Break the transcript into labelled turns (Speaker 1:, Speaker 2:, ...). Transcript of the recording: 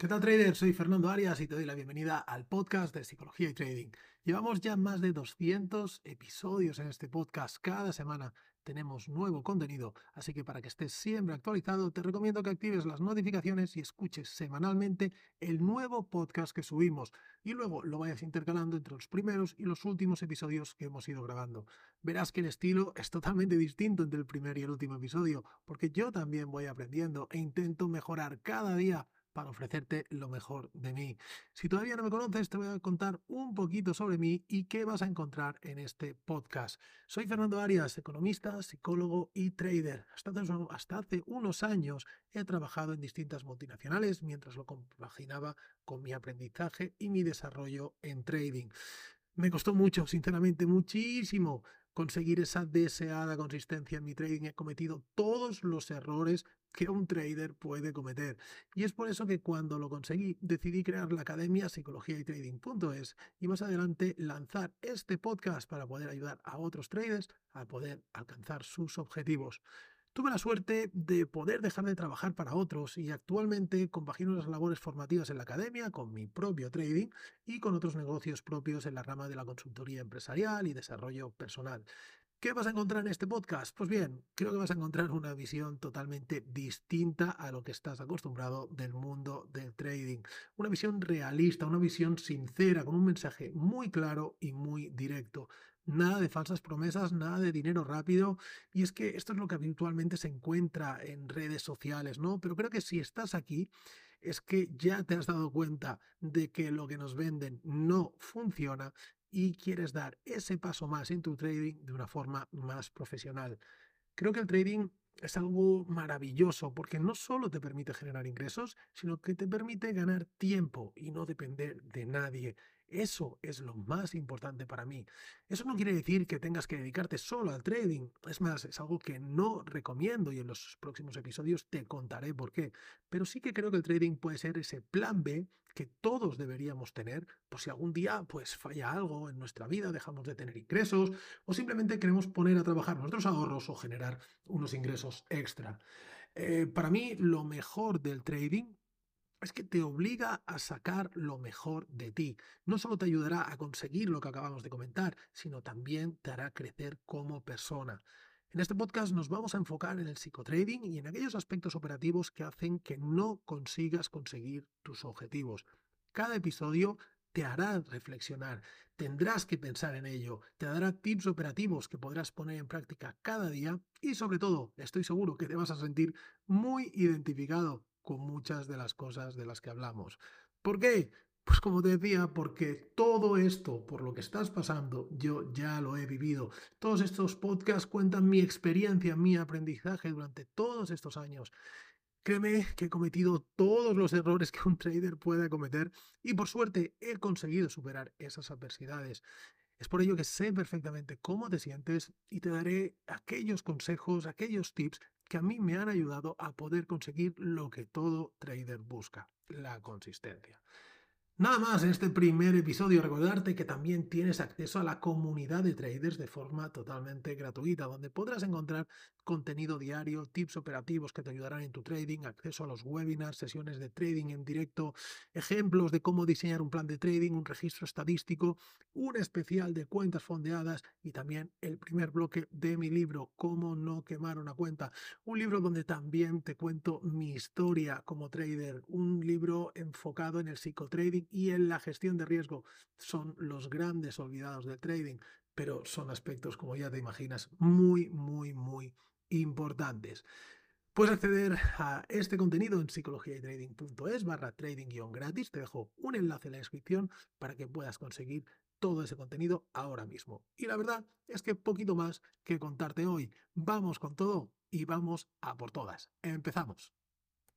Speaker 1: ¿Qué tal trader? Soy Fernando Arias y te doy la bienvenida al podcast de Psicología y Trading. Llevamos ya más de 200 episodios en este podcast. Cada semana tenemos nuevo contenido, así que para que estés siempre actualizado te recomiendo que actives las notificaciones y escuches semanalmente el nuevo podcast que subimos y luego lo vayas intercalando entre los primeros y los últimos episodios que hemos ido grabando. Verás que el estilo es totalmente distinto entre el primer y el último episodio, porque yo también voy aprendiendo e intento mejorar cada día para ofrecerte lo mejor de mí. Si todavía no me conoces, te voy a contar un poquito sobre mí y qué vas a encontrar en este podcast. Soy Fernando Arias, economista, psicólogo y trader. Hasta hace, unos años he trabajado en distintas multinacionales mientras lo compaginaba con mi aprendizaje y mi desarrollo en trading. Me costó mucho, sinceramente, muchísimo conseguir esa deseada consistencia en mi trading. He cometido todos los errores que un trader puede cometer. Y es por eso que cuando lo conseguí decidí crear la academia psicología y trading.es y más adelante lanzar este podcast para poder ayudar a otros traders a poder alcanzar sus objetivos. Tuve la suerte de poder dejar de trabajar para otros y actualmente compagino las labores formativas en la academia con mi propio trading y con otros negocios propios en la rama de la consultoría empresarial y desarrollo personal. ¿Qué vas a encontrar en este podcast? Pues bien, creo que vas a encontrar una visión totalmente distinta a lo que estás acostumbrado del mundo del trading. Una visión realista, una visión sincera, con un mensaje muy claro y muy directo. Nada de falsas promesas, nada de dinero rápido. Y es que esto es lo que habitualmente se encuentra en redes sociales, ¿no? Pero creo que si estás aquí es que ya te has dado cuenta de que lo que nos venden no funciona y quieres dar ese paso más en tu trading de una forma más profesional. Creo que el trading es algo maravilloso porque no solo te permite generar ingresos, sino que te permite ganar tiempo y no depender de nadie. Eso es lo más importante para mí. Eso no quiere decir que tengas que dedicarte solo al trading. Es más, es algo que no recomiendo y en los próximos episodios te contaré por qué. Pero sí que creo que el trading puede ser ese plan B que todos deberíamos tener por si algún día pues falla algo en nuestra vida, dejamos de tener ingresos o simplemente queremos poner a trabajar nuestros ahorros o generar unos ingresos extra. Eh, para mí lo mejor del trading es que te obliga a sacar lo mejor de ti. No solo te ayudará a conseguir lo que acabamos de comentar, sino también te hará crecer como persona. En este podcast nos vamos a enfocar en el psicotrading y en aquellos aspectos operativos que hacen que no consigas conseguir tus objetivos. Cada episodio te hará reflexionar, tendrás que pensar en ello, te dará tips operativos que podrás poner en práctica cada día y sobre todo estoy seguro que te vas a sentir muy identificado con muchas de las cosas de las que hablamos. ¿Por qué? Pues como te decía, porque todo esto por lo que estás pasando, yo ya lo he vivido. Todos estos podcasts cuentan mi experiencia, mi aprendizaje durante todos estos años. Créeme que he cometido todos los errores que un trader puede cometer y por suerte he conseguido superar esas adversidades. Es por ello que sé perfectamente cómo te sientes y te daré aquellos consejos, aquellos tips que a mí me han ayudado a poder conseguir lo que todo trader busca, la consistencia. Nada más en este primer episodio, recordarte que también tienes acceso a la comunidad de traders de forma totalmente gratuita, donde podrás encontrar contenido diario, tips operativos que te ayudarán en tu trading, acceso a los webinars, sesiones de trading en directo, ejemplos de cómo diseñar un plan de trading, un registro estadístico, un especial de cuentas fondeadas y también el primer bloque de mi libro, Cómo no quemar una cuenta, un libro donde también te cuento mi historia como trader, un libro enfocado en el psicotrading y en la gestión de riesgo son los grandes olvidados del trading, pero son aspectos, como ya te imaginas, muy, muy, muy importantes. Puedes acceder a este contenido en psicologiaytrading.es barra trading-gratis. Te dejo un enlace en la descripción para que puedas conseguir todo ese contenido ahora mismo. Y la verdad es que poquito más que contarte hoy. Vamos con todo y vamos a por todas. Empezamos.